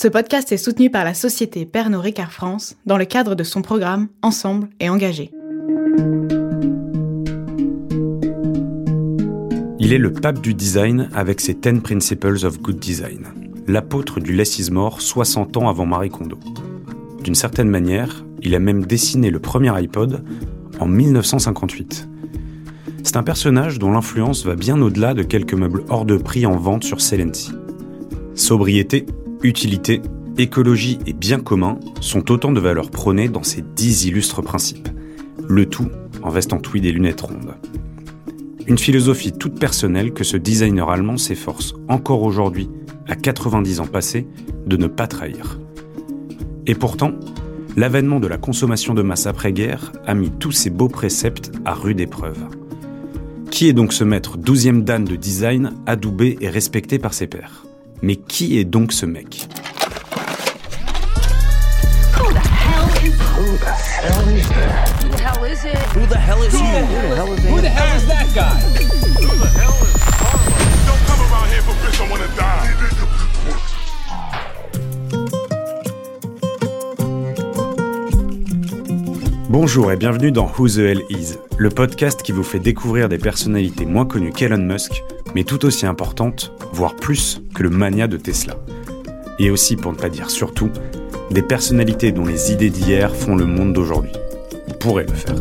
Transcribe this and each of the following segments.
Ce podcast est soutenu par la société Pernod Ricard France dans le cadre de son programme Ensemble et engagé. Il est le pape du design avec ses 10 Principles of Good Design, l'apôtre du less is more 60 ans avant Marie Kondo. D'une certaine manière, il a même dessiné le premier iPod en 1958. C'est un personnage dont l'influence va bien au-delà de quelques meubles hors de prix en vente sur Celenti. Sobriété, utilité, écologie et bien commun sont autant de valeurs prônées dans ces dix illustres principes. Le tout en vestant oui des lunettes rondes. Une philosophie toute personnelle que ce designer allemand s'efforce encore aujourd'hui, à 90 ans passés, de ne pas trahir. Et pourtant, l'avènement de la consommation de masse après-guerre a mis tous ces beaux préceptes à rude épreuve. Qui est donc ce maître douzième dan de design adoubé et respecté par ses pairs? Mais qui est donc ce mec? Bonjour et bienvenue dans Who the Hell Is, le podcast qui vous fait découvrir des personnalités moins connues qu'Elon Musk, mais tout aussi importantes, voire plus que le mania de Tesla. Et aussi, pour ne pas dire surtout, des personnalités dont les idées d'hier font le monde d'aujourd'hui. Vous pourrez le faire.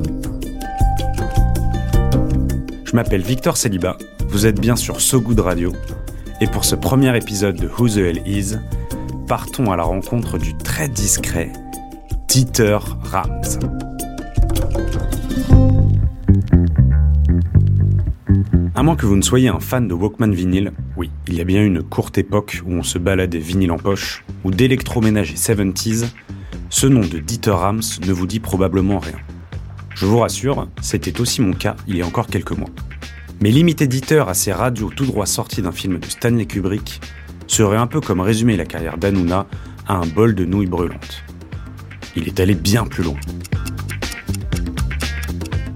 Je m'appelle Victor Celiba, vous êtes bien sur So Good Radio, et pour ce premier épisode de Who the Hell Is, partons à la rencontre du très discret Dieter Rams. À moins que vous ne soyez un fan de Walkman vinyle, oui, il y a bien une courte époque où on se baladait vinyle en poche, ou d'électroménager 70s, ce nom de Dieter Rams ne vous dit probablement rien. Je vous rassure, c'était aussi mon cas il y a encore quelques mois. Mais limiter Dieter à ces radios tout droit sortis d'un film de Stanley Kubrick serait un peu comme résumer la carrière d'Anouna à un bol de nouilles brûlantes. Il est allé bien plus loin.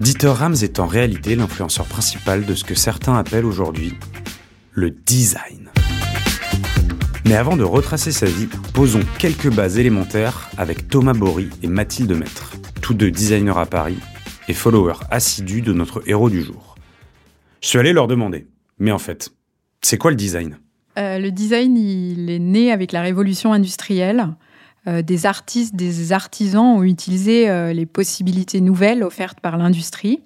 Dieter Rams est en réalité l'influenceur principal de ce que certains appellent aujourd'hui le design. Mais avant de retracer sa vie, posons quelques bases élémentaires avec Thomas Bory et Mathilde Maître, tous deux designers à Paris et followers assidus de notre héros du jour. Je suis allé leur demander, mais en fait, c'est quoi le design? Euh, Le design, il est né avec la révolution industrielle. Euh, des artistes, des artisans ont utilisé euh, les possibilités nouvelles offertes par l'industrie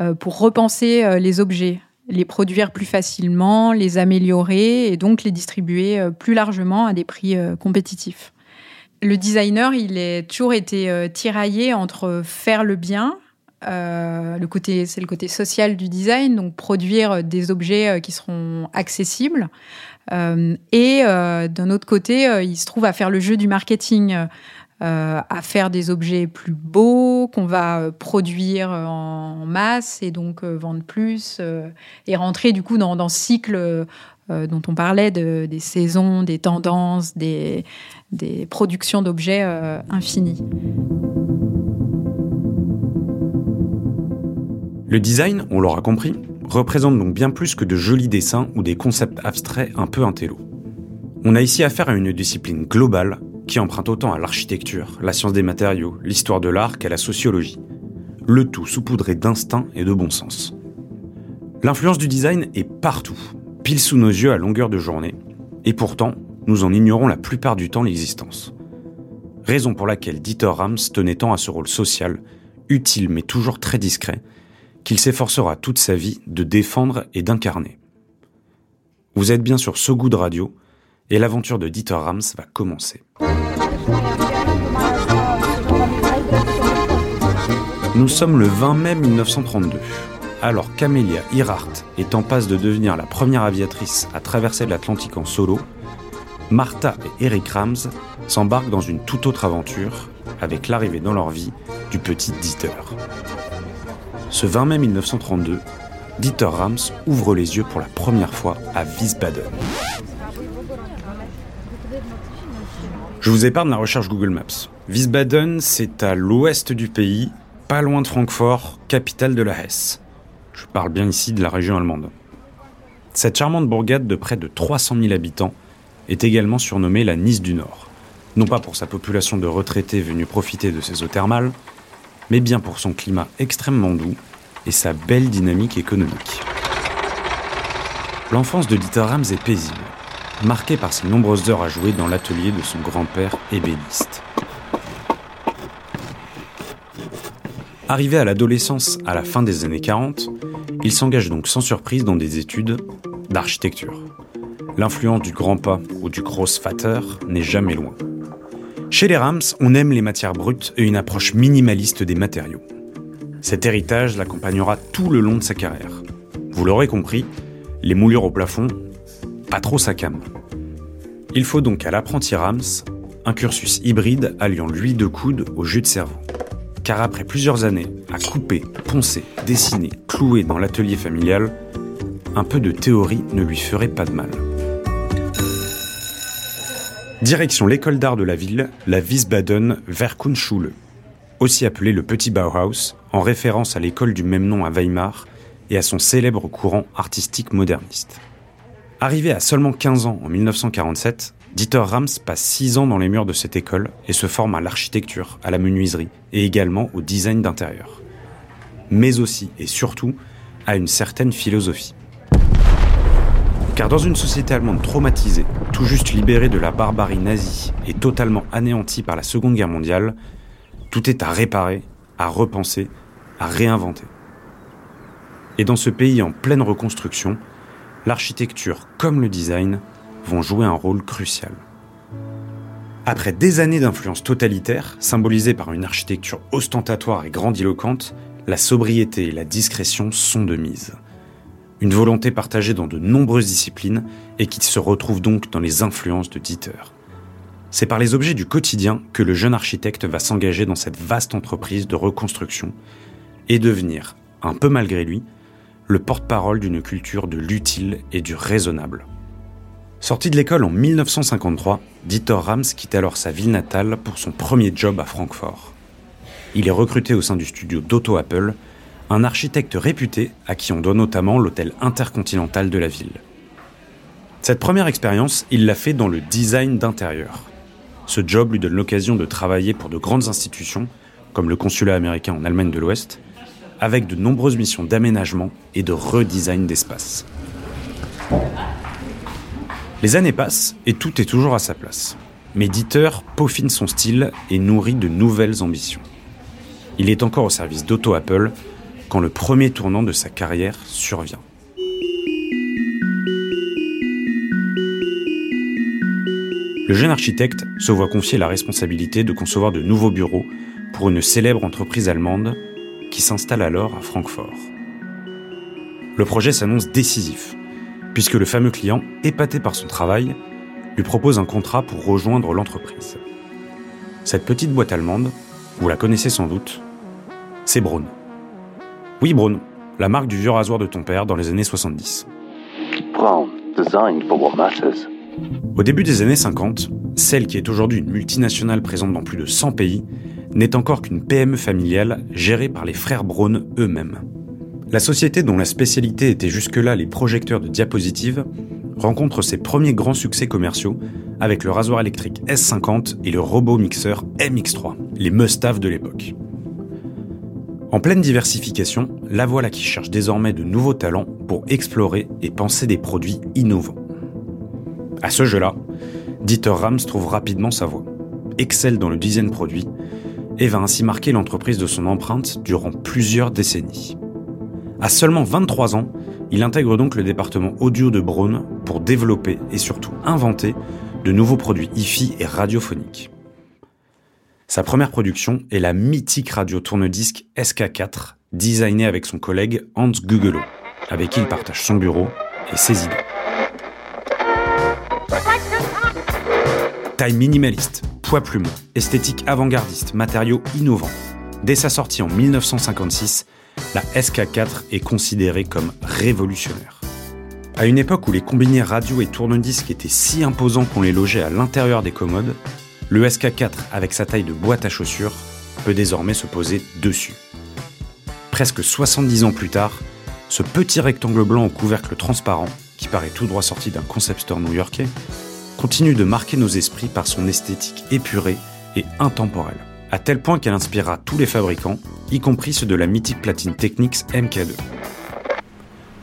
euh, pour repenser les objets, les produire plus facilement, les améliorer et donc les distribuer plus largement à des prix compétitifs. Le designer, il a toujours été tiraillé entre faire le bien, c'est le côté social du design, donc produire des objets qui seront accessibles, et euh, d'un autre côté, euh, il se trouve à faire le jeu du marketing. à faire des objets plus beaux qu'on va produire en masse et donc vendre plus et rentrer du coup dans, dans ce cycle dont on parlait de, des saisons, des tendances, des, des productions d'objets infinies. Le design, on l'aura compris, représente donc bien plus que de jolis dessins ou des concepts abstraits un peu intello. On a ici affaire à une discipline globale qui emprunte autant à l'architecture, la science des matériaux, l'histoire de l'art qu'à la sociologie. Le tout saupoudré d'instinct et de bon sens. L'influence du design est partout, pile sous nos yeux à longueur de journée, et pourtant, nous en ignorons la plupart du temps l'existence. Raison pour laquelle Dieter Rams tenait tant à ce rôle social, utile mais toujours très discret, qu'il s'efforcera toute sa vie de défendre et d'incarner. Vous êtes bien sur So Good Radio et l'aventure de Dieter Rams va commencer. Nous sommes le 20 mai 1932. Alors qu'Amelia Earhart est en passe de devenir la première aviatrice à traverser l'Atlantique en solo, Martha et Eric Rams s'embarquent dans une toute autre aventure avec l'arrivée dans leur vie du petit Dieter. Ce 20 mai 1932, Dieter Rams ouvre les yeux pour la première fois à Wiesbaden. Je vous épargne la recherche Google Maps. Wiesbaden, c'est à l'ouest du pays, pas loin de Francfort, capitale de la Hesse. Je parle bien ici de la région allemande. Cette charmante bourgade de près de 300 000 habitants est également surnommée la Nice du Nord. Non pas pour sa population de retraités venus profiter de ses eaux thermales, mais bien pour son climat extrêmement doux et sa belle dynamique économique. L'enfance de Dieter Rams est paisible, marquée par ses nombreuses heures à jouer dans l'atelier de son grand-père ébéniste. Arrivé à l'adolescence à la fin des années 40, il s'engage donc sans surprise dans des études d'architecture. L'influence du grand pas ou du Grossvater n'est jamais loin. Chez les Rams, on aime les matières brutes et une approche minimaliste des matériaux. Cet héritage l'accompagnera tout le long de sa carrière. Vous l'aurez compris, les moulures au plafond, pas trop sa cam. Il faut donc à l'apprenti Rams un cursus hybride alliant l'huile de coude au jus de cerveau car après plusieurs années à couper, poncer, dessiner, clouer dans l'atelier familial, un peu de théorie ne lui ferait pas de mal. Direction l'école d'art de la ville, la Wiesbaden Werkkunstschule, aussi appelée le Petit Bauhaus, en référence à l'école du même nom à Weimar et à son célèbre courant artistique moderniste. Arrivé à seulement 15 ans en 1947, Dieter Rams passe 6 ans dans les murs de cette école et se forme à l'architecture, à la menuiserie et également au design d'intérieur. Mais aussi et surtout à une certaine philosophie. Car dans une société allemande traumatisée, tout juste libérée de la barbarie nazie et totalement anéantie par la Seconde Guerre mondiale, tout est à réparer, à repenser, à réinventer. Et dans ce pays en pleine reconstruction, l'architecture comme le design vont jouer un rôle crucial. Après des années d'influence totalitaire, symbolisée par une architecture ostentatoire et grandiloquente, la sobriété et la discrétion sont de mise. Une volonté partagée dans de nombreuses disciplines et qui se retrouve donc dans les influences de Dieter. C'est par les objets du quotidien que le jeune architecte va s'engager dans cette vaste entreprise de reconstruction et devenir, un peu malgré lui, le porte-parole d'une culture de l'utile et du raisonnable. Sorti de l'école en 1953, Dieter Rams quitte alors sa ville natale pour son premier job à Francfort. Il est recruté au sein du studio d'Auto Apple, un architecte réputé à qui on doit notamment l'hôtel intercontinental de la ville. Cette première expérience, il l'a fait dans le design d'intérieur. Ce job lui donne l'occasion de travailler pour de grandes institutions, comme le consulat américain en Allemagne de l'Ouest, avec de nombreuses missions d'aménagement et de redesign d'espace. Les années passent et tout est toujours à sa place. Mais Dieter peaufine son style et nourrit de nouvelles ambitions. Il est encore au service d'Auto Apple quand le premier tournant de sa carrière survient. Le jeune architecte se voit confier la responsabilité de concevoir de nouveaux bureaux pour une célèbre entreprise allemande qui s'installe alors à Francfort. Le projet s'annonce décisif puisque le fameux client, épaté par son travail, lui propose un contrat pour rejoindre l'entreprise. Cette petite boîte allemande, vous la connaissez sans doute, c'est Braun. Oui, Braun, la marque du vieux rasoir de ton père dans les années 70. Braun, designed for what matters. Au début des années 50, celle qui est aujourd'hui une multinationale présente dans plus de 100 pays n'est encore qu'une PME familiale gérée par les frères Braun eux-mêmes. La société dont la spécialité était jusque-là les projecteurs de diapositives rencontre ses premiers grands succès commerciaux avec le rasoir électrique S50 et le robot mixeur MX3, les must de l'époque. En pleine diversification, la voilà qui cherche désormais de nouveaux talents pour explorer et penser des produits innovants. À ce jeu-là, Dieter Rams trouve rapidement sa voie, excelle dans le design produit et va ainsi marquer l'entreprise de son empreinte durant plusieurs décennies. À seulement 23 ans, il intègre donc le département audio de Braun pour développer et surtout inventer de nouveaux produits hi-fi et radiophoniques. Sa première production est la mythique radio tourne-disque SK4, designée avec son collègue Hans Gugelo, avec qui il partage son bureau et ses idées. Taille minimaliste, poids plume, esthétique avant-gardiste, matériaux innovants. Dès sa sortie en 1956, la SK4 est considérée comme révolutionnaire. À une époque où les combinés radio et tourne-disques étaient si imposants qu'on les logeait à l'intérieur des commodes, le SK4, avec sa taille de boîte à chaussures, peut désormais se poser dessus. Presque 70 ans plus tard, ce petit rectangle blanc au couvercle transparent, qui paraît tout droit sorti d'un concept store new-yorkais, continue de marquer nos esprits par son esthétique épurée et intemporelle, à tel point qu'elle inspirera tous les fabricants, y compris ceux de la mythique platine Technics MK2.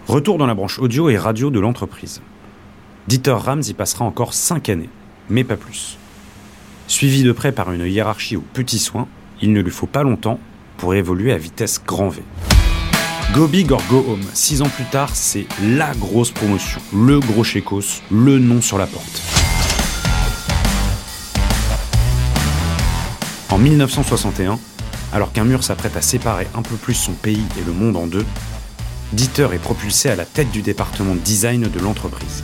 Retour dans la branche audio et radio de l'entreprise. Dieter Rams y passera encore 5 années, mais pas plus. Suivi de près par une hiérarchie aux petits soins, il ne lui faut pas longtemps pour évoluer à vitesse grand V. Go Big Home, six ans plus tard, c'est la grosse promotion, le gros chécos, le nom sur la porte. En 1961, alors qu'un mur s'apprête à séparer un peu plus son pays et le monde en deux, Dieter est propulsé à la tête du département design de l'entreprise.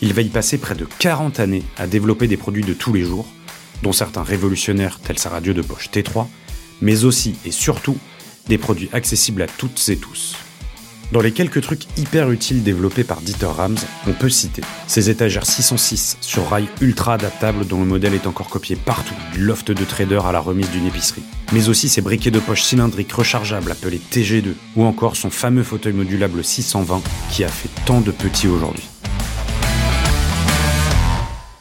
Il va y passer près de 40 années à développer des produits de tous les jours, dont certains révolutionnaires tels sa radio de poche T3, mais aussi et surtout des produits accessibles à toutes et tous. Dans les quelques trucs hyper utiles développés par Dieter Rams, on peut citer ces étagères 606 sur rail ultra adaptables dont le modèle est encore copié partout, du loft de trader à la remise d'une épicerie. Mais aussi ses briquets de poche cylindriques rechargeables appelés TG2, ou encore son fameux fauteuil modulable 620 qui a fait tant de petits aujourd'hui.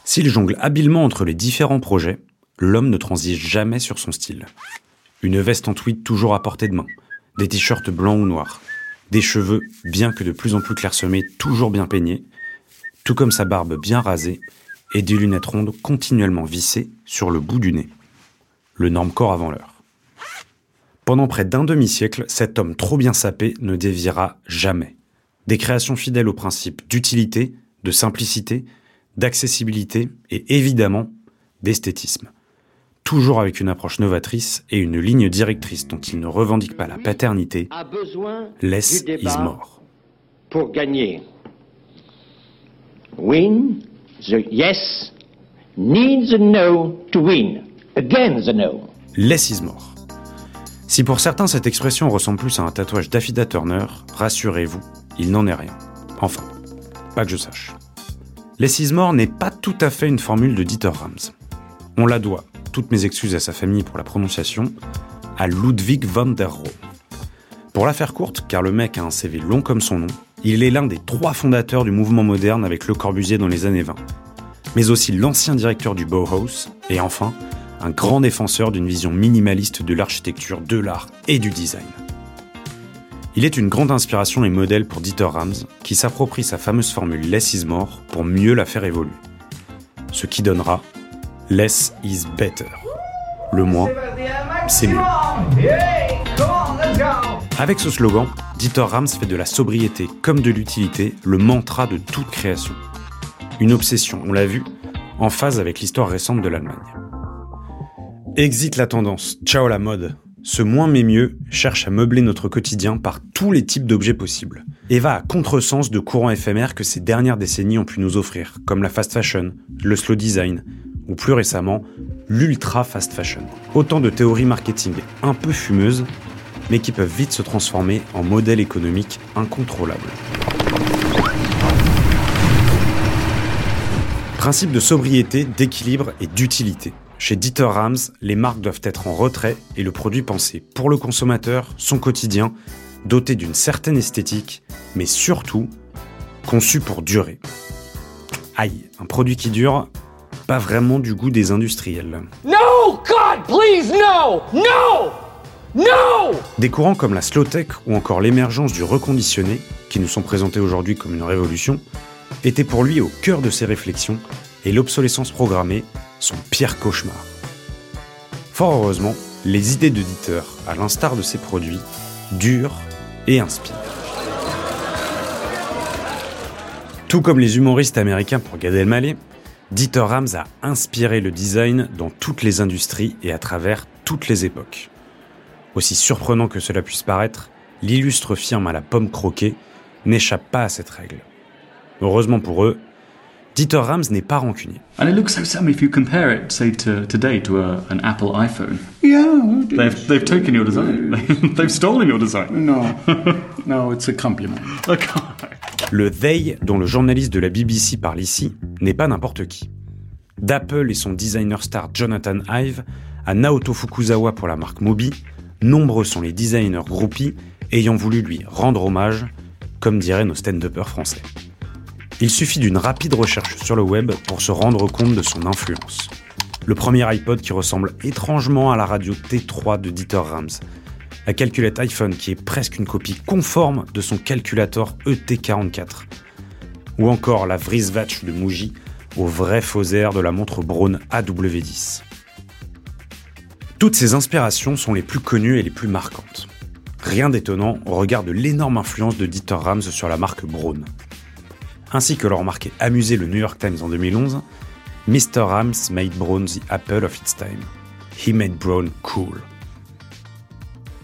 S'il jongle habilement entre les différents projets, l'homme ne transige jamais sur son style. Une veste en tweed toujours à portée de main, des t-shirts blancs ou noirs, des cheveux, bien que de plus en plus clairsemés, toujours bien peignés, tout comme sa barbe bien rasée, et des lunettes rondes continuellement vissées sur le bout du nez. Le norme corps avant l'heure. Pendant près d'un demi-siècle, cet homme trop bien sapé ne déviera jamais. Des créations fidèles aux principes d'utilité, de simplicité, d'accessibilité et évidemment d'esthétisme toujours avec une approche novatrice et une ligne directrice dont il ne revendique pas la paternité, less is more. Pour gagner. Win, the yes needs a no to win. Again the no. Less is more. Si pour certains cette expression ressemble plus à un tatouage d'Affida Turner, rassurez-vous, il n'en est rien. Enfin, pas que je sache. Less is more n'est pas tout à fait une formule de Dieter Rams. On la doit, toutes mes excuses à sa famille pour la prononciation, à Ludwig van der Rohe. Pour la faire courte, car le mec a un CV long comme son nom, il est l'un des trois fondateurs du mouvement moderne avec Le Corbusier dans les années 20, mais aussi l'ancien directeur du Bauhaus, et enfin, un grand défenseur d'une vision minimaliste de l'architecture, de l'art et du design. Il est une grande inspiration et modèle pour Dieter Rams, qui s'approprie sa fameuse formule Less is more pour mieux la faire évoluer. Ce qui donnera Less is better. Le moins, c'est mieux. Avec ce slogan, Dieter Rams fait de la sobriété comme de l'utilité le mantra de toute création. Une obsession, on l'a vu, en phase avec l'histoire récente de l'Allemagne. Exit la tendance, ciao la mode. Ce moins mais mieux cherche à meubler notre quotidien par tous les types d'objets possibles et va à contresens de courants éphémères que ces dernières décennies ont pu nous offrir, comme la fast fashion, le slow design, ou plus récemment, l'ultra fast fashion. Autant de théories marketing un peu fumeuses, mais qui peuvent vite se transformer en modèle économique incontrôlable. Principe de sobriété, d'équilibre et d'utilité. Chez Dieter Rams, les marques doivent être en retrait et le produit pensé pour le consommateur, son quotidien, doté d'une certaine esthétique, mais surtout conçu pour durer. Aïe, un produit qui dure, pas vraiment du goût des industriels. No, God, please, no, no, no. Des courants comme la slow tech ou encore l'émergence du reconditionné, qui nous sont présentés aujourd'hui comme une révolution, étaient pour lui au cœur de ses réflexions et l'obsolescence programmée son pire cauchemar. Fort heureusement, les idées de Dieter, à l'instar de ses produits, durent et inspirent. Tout comme les humoristes américains pour Gad Elmaleh, Dieter Rams a inspiré le design dans toutes les industries et à travers toutes les époques. Aussi surprenant que cela puisse paraître, l'illustre firme à la pomme croquée n'échappe pas à cette règle. Heureusement pour eux, Dieter Rams n'est pas rancunier. And it looks so similar if you compare it, say, to today to a, an Apple iPhone. Yeah, they've, they've taken your design. they've stolen your design. No, no, it's a compliment. Le they dont le journaliste de la BBC parle ici n'est pas n'importe qui. D'Apple et son designer star Jonathan Ive à Naoto Fukuzawa pour la marque Mobi, nombreux sont les designers groupies ayant voulu lui rendre hommage, comme diraient nos stand-uppers français. Il suffit d'une rapide recherche sur le web pour se rendre compte de son influence. Le premier iPod qui ressemble étrangement à la radio T3 de Dieter Rams. La calculette iPhone qui est presque une copie conforme de son calculateur ET44. Ou encore la Vriswatch de Muji au vrai faux air de la montre Braun AW10. Toutes ces inspirations sont les plus connues et les plus marquantes. Rien d'étonnant au regard de l'énorme influence de Dieter Rams sur la marque Braun ainsi que l'a remarqué amusé le New York Times en 2011, Mr. Rams made Brown the apple of its time. He made Brown cool.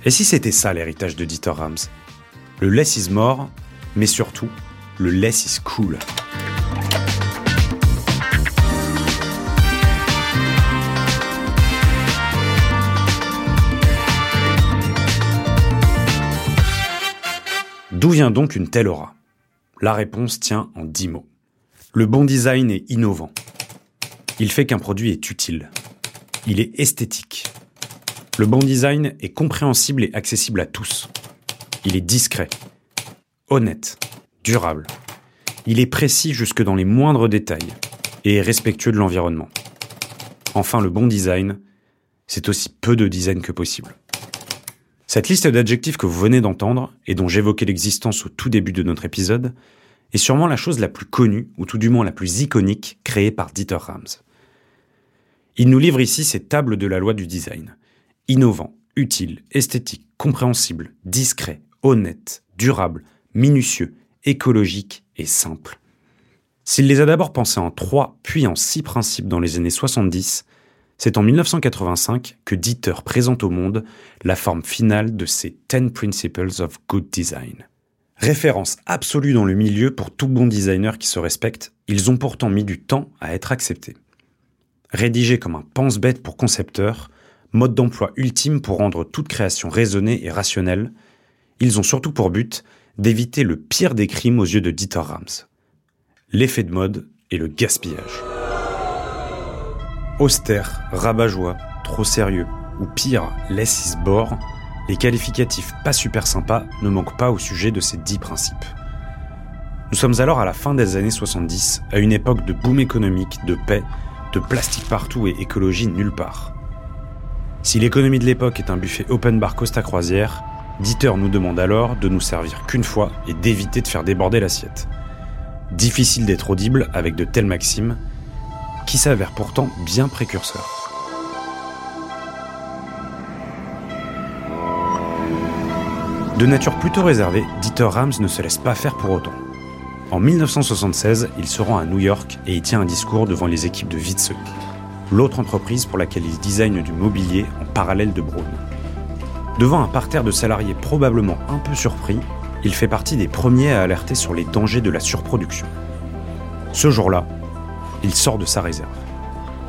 Et si c'était ça l'héritage de Dieter Rams? Le less is more, mais surtout, le less is cool. D'où vient donc une telle aura? La réponse tient en dix mots. Le bon design est innovant. Il fait qu'un produit est utile. Il est esthétique. Le bon design est compréhensible et accessible à tous. Il est discret, honnête, durable. Il est précis jusque dans les moindres détails et respectueux de l'environnement. Enfin, le bon design, c'est aussi peu de design que possible. Cette liste d'adjectifs que vous venez d'entendre, et dont j'évoquais l'existence au tout début de notre épisode, est sûrement la chose la plus connue, ou tout du moins la plus iconique, créée par Dieter Rams. Il nous livre ici ces tables de la loi du design. Innovant, utile, esthétique, compréhensible, discret, honnête, durable, minutieux, écologique et simple. S'il les a d'abord pensés en trois, puis en six principes dans les années 70, c'est en 1985 que Dieter présente au monde la forme finale de ses 10 Principles of Good Design. Référence absolue dans le milieu pour tout bon designer qui se respecte, ils ont pourtant mis du temps à être acceptés. Rédigés comme un pense-bête pour concepteurs, mode d'emploi ultime pour rendre toute création raisonnée et rationnelle, ils ont surtout pour but d'éviter le pire des crimes aux yeux de Dieter Rams. L'effet de mode et le gaspillage. Austère, rabat-joie, trop sérieux, ou pire, less is bore, les qualificatifs pas super sympas ne manquent pas au sujet de ces dix principes. Nous sommes alors à la fin des années 70, à une époque de boom économique, de paix, de plastique partout et écologie nulle part. Si l'économie de l'époque est un buffet open bar Costa Croisière, Dieter nous demande alors de nous servir qu'une fois et d'éviter de faire déborder l'assiette. Difficile d'être audible avec de telles maximes, qui s'avère pourtant bien précurseur. De nature plutôt réservée, Dieter Rams ne se laisse pas faire pour autant. En 1976, il se rend à New York et y tient un discours devant les équipes de Wietse, l'autre entreprise pour laquelle il design du mobilier en parallèle de Braun. Devant un parterre de salariés probablement un peu surpris, il fait partie des premiers à alerter sur les dangers de la surproduction. Ce jour-là, il sort de sa réserve.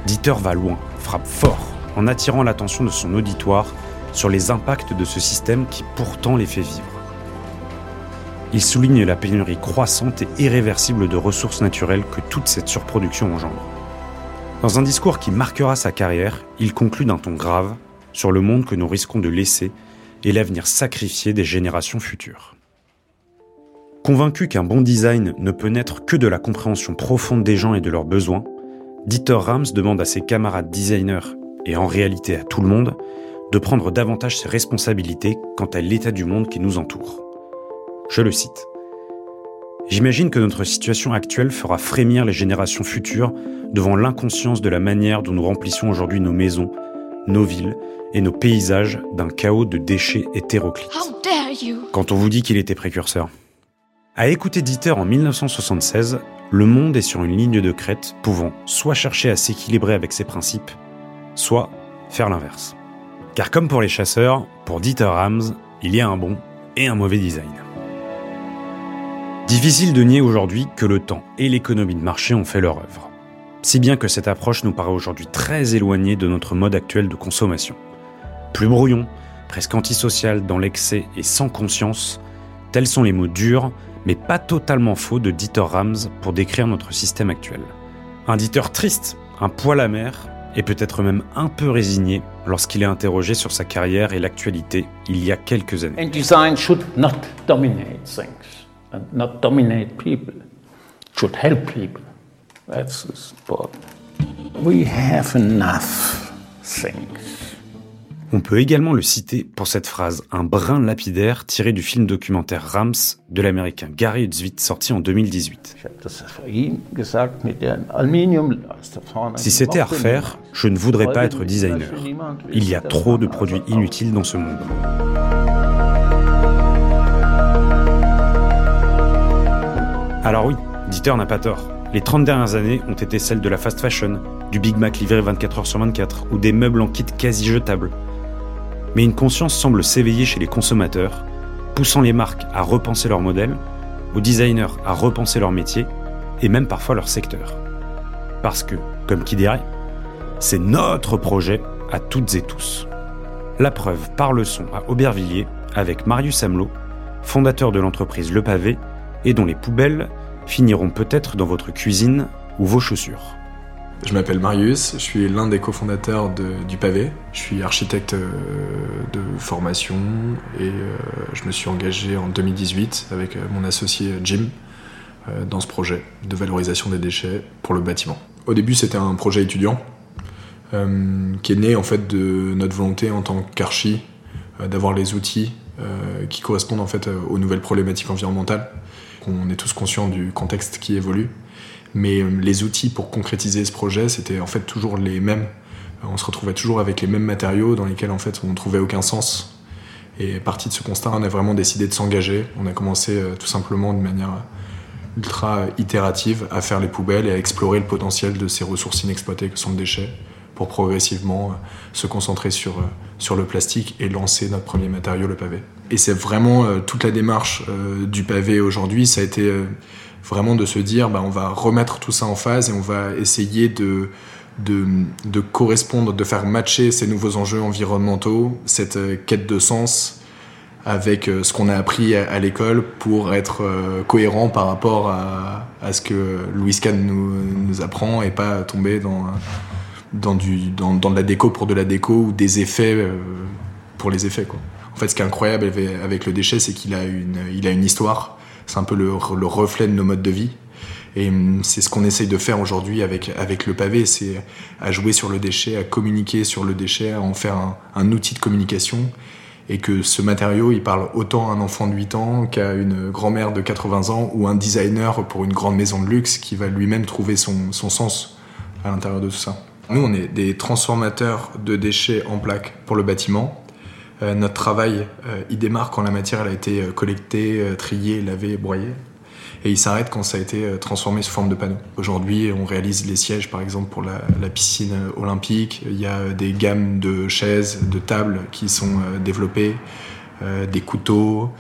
Dieter va loin, frappe fort, en attirant l'attention de son auditoire sur les impacts de ce système qui pourtant les fait vivre. Il souligne la pénurie croissante et irréversible de ressources naturelles que toute cette surproduction engendre. Dans un discours qui marquera sa carrière, il conclut d'un ton grave sur le monde que nous risquons de laisser et l'avenir sacrifié des générations futures. Convaincu qu'un bon design ne peut naître que de la compréhension profonde des gens et de leurs besoins, Dieter Rams demande à ses camarades designers, et en réalité à tout le monde, de prendre davantage ses responsabilités quant à l'état du monde qui nous entoure. Je le cite. J'imagine que notre situation actuelle fera frémir les générations futures devant l'inconscience de la manière dont nous remplissons aujourd'hui nos maisons, nos villes et nos paysages d'un chaos de déchets hétéroclites. Quand on vous dit qu'il était précurseur. À écouter Dieter en 1976, le monde est sur une ligne de crête pouvant soit chercher à s'équilibrer avec ses principes, soit faire l'inverse. Car comme pour les chasseurs, pour Dieter Rams, il y a un bon et un mauvais design. Difficile de nier aujourd'hui que le temps et l'économie de marché ont fait leur œuvre. Si bien que cette approche nous paraît aujourd'hui très éloignée de notre mode actuel de consommation. Plus brouillon, presque antisocial dans l'excès et sans conscience, tels sont les mots durs mais pas totalement faux de Dieter Rams pour décrire notre système actuel. Un Dieter triste, un poil amer, et peut-être même un peu résigné lorsqu'il est interrogé sur sa carrière et l'actualité il y a quelques années. And design should not dominate things and not dominate people. should help people. That's sport. We have enough things. On peut également le citer pour cette phrase, un brin lapidaire tiré du film documentaire Rams de l'américain Gary Utzwit sorti en 2018. Si c'était à refaire, je ne voudrais pas être designer. Il y a trop de produits inutiles dans ce monde. Alors oui, Dieter n'a pas tort. Les 30 dernières années ont été celles de la fast fashion, du Big Mac livré 24 heures sur 24 ou des meubles en kit quasi jetables mais une conscience semble s'éveiller chez les consommateurs, poussant les marques à repenser leur modèle, aux designers à repenser leur métier, et même parfois leur secteur. Parce que, comme qui dirait, c'est notre projet à toutes et tous. La preuve par le son à Aubervilliers avec Marius Hamelot, fondateur de l'entreprise Le Pavé, et dont les poubelles finiront peut-être dans votre cuisine ou vos chaussures. Je m'appelle Marius, je suis l'un des cofondateurs du Pavé. Je suis architecte euh, de formation et euh, je me suis engagé en 2018 avec euh, mon associé Jim dans ce projet de valorisation des déchets pour le bâtiment. Au début, c'était un projet étudiant qui est né en fait de notre volonté en tant qu'archi d'avoir les outils qui correspondent en fait aux nouvelles problématiques environnementales. On est tous conscients du contexte qui évolue mais euh, les outils pour concrétiser ce projet, c'était en fait toujours les mêmes. Euh, on se retrouvait toujours avec les mêmes matériaux dans lesquels en fait on ne trouvait aucun sens. Et parti de ce constat, on a vraiment décidé de s'engager. On a commencé euh, tout simplement de manière ultra itérative à faire les poubelles et à explorer le potentiel de ces ressources inexploitées que sont le déchet pour progressivement se concentrer sur, sur le plastique et lancer notre premier matériau, le pavé. Et c'est vraiment toute la démarche du pavé aujourd'hui, ça a été vraiment de se dire bah, on va remettre tout ça en phase et on va essayer de, de, correspondre, de faire matcher ces nouveaux enjeux environnementaux, cette euh, quête de sens avec euh, ce qu'on a appris à, l'école pour être euh, cohérent par rapport à, ce que Louis Kahn nous, apprend et pas tomber dans, dans, du, dans, de la déco pour de la déco ou des effets pour les effets. Quoi. En fait, ce qui est incroyable avec le déchet, c'est qu'il a a une histoire c'est un peu le, reflet de nos modes de vie. Et hum, c'est ce qu'on essaye de faire aujourd'hui avec, avec le pavé, c'est à jouer sur le déchet, à communiquer sur le déchet, à en faire un, outil de communication. Et que ce matériau, il parle autant à un enfant de 8 ans qu'à une grand-mère de 80 ans ou un designer pour une grande maison de luxe qui va lui-même trouver son, son sens à l'intérieur de tout ça. Nous, on est des transformateurs de déchets en plaques pour le bâtiment. Euh, notre travail, euh, il démarre quand la matière a été euh, collectée, triée, lavée, broyée. Et il s'arrête quand ça a été transformé sous forme de panneau. Aujourd'hui, on réalise les sièges, par exemple, pour la, piscine olympique. Il y a des gammes de chaises, de tables qui sont développées. des couteaux,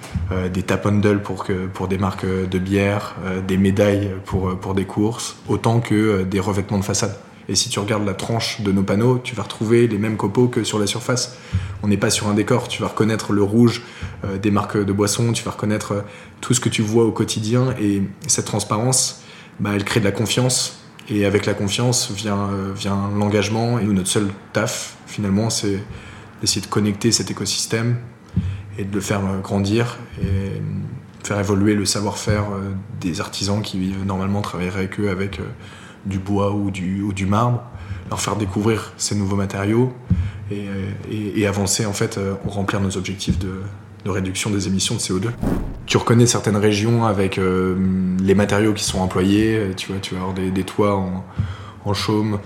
des tap pour, pour des marques de bière, des médailles pour des courses, autant que des revêtements de façade. Et si tu regardes la tranche de nos panneaux, tu vas retrouver les mêmes copeaux que sur la surface. On n'est pas sur un décor, tu vas reconnaître le rouge euh, des marques de boissons, tu vas reconnaître euh, tout ce que tu vois au quotidien. Et cette transparence, bah, elle crée de la confiance. Et avec la confiance vient, euh, vient l'engagement. Et nous, notre seul taf, finalement, c'est d'essayer de connecter cet écosystème et de le faire grandir et faire évoluer le savoir-faire des artisans qui normalement travailleraient que avec du bois ou du, ou du marbre, leur faire découvrir ces nouveaux matériaux et, et, avancer en fait, euh, remplir nos objectifs de, de, réduction des émissions de CO2. Tu reconnais certaines régions avec euh, les matériaux qui sont employés, tu vois, tu vas avoir des, des toits en, en chaume,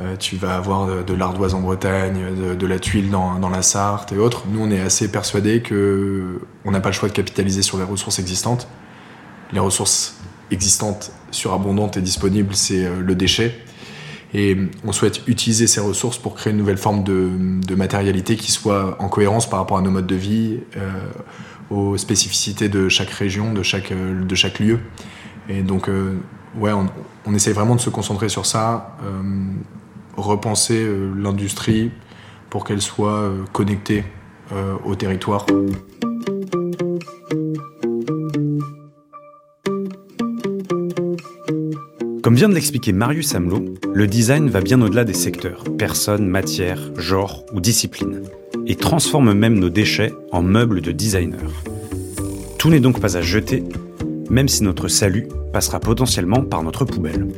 euh, tu vas avoir de, l'ardoise en Bretagne, de, la tuile dans, dans, la Sarthe et autres. Nous, on est assez persuadés que on n'a pas le choix de capitaliser sur les ressources existantes. Les ressources existantes, surabondantes et disponibles, c'est euh, le déchet. Et on souhaite utiliser ces ressources pour créer une nouvelle forme de, matérialité qui soit en cohérence par rapport à nos modes de vie, euh, aux spécificités de chaque région, de chaque, euh, de chaque lieu. Et donc, ouais, on, on, essaie vraiment de se concentrer sur ça, repenser l'industrie pour qu'elle soit connectée au territoire. Comme vient de l'expliquer Marius Hamelot, le design va bien au-delà des secteurs, personnes, matières, genres ou disciplines, et transforme même nos déchets en meubles de designers. Tout n'est donc pas à jeter, même si notre salut passera potentiellement par notre poubelle.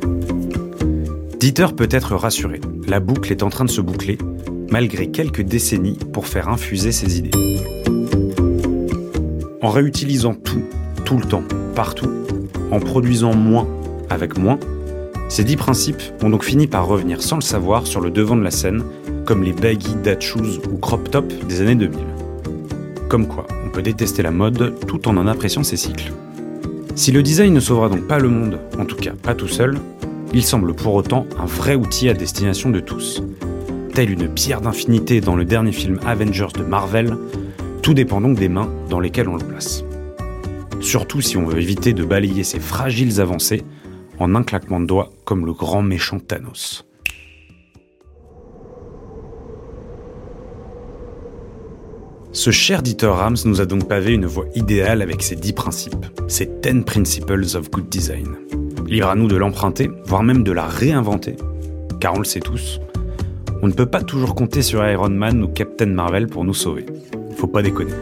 Dieter peut être rassuré, la boucle est en train de se boucler, malgré quelques décennies pour faire infuser ses idées. En réutilisant tout, tout le temps, partout, en produisant moins avec moins, ces dix principes ont donc fini par revenir sans le savoir sur le devant de la scène, comme les baggy dad shoes ou crop top des années 2000. Comme quoi, on peut détester la mode tout en en appréciant ses cycles. Si le design ne sauvera donc pas le monde, en tout cas pas tout seul, il semble pour autant un vrai outil à destination de tous. Telle une pierre d'infinité dans le dernier film Avengers de Marvel, tout dépend donc des mains dans lesquelles on le place. Surtout si on veut éviter de balayer ces fragiles avancées en un claquement de doigts comme le grand méchant Thanos. Ce cher Dieter Rams nous a donc pavé une voie idéale avec ses 10 principes, ses 10 Principles of Good Design. Libre à nous de l'emprunter, voire même de la réinventer, car on le sait tous, on ne peut pas toujours compter sur Iron Man ou Captain Marvel pour nous sauver. Faut pas déconner.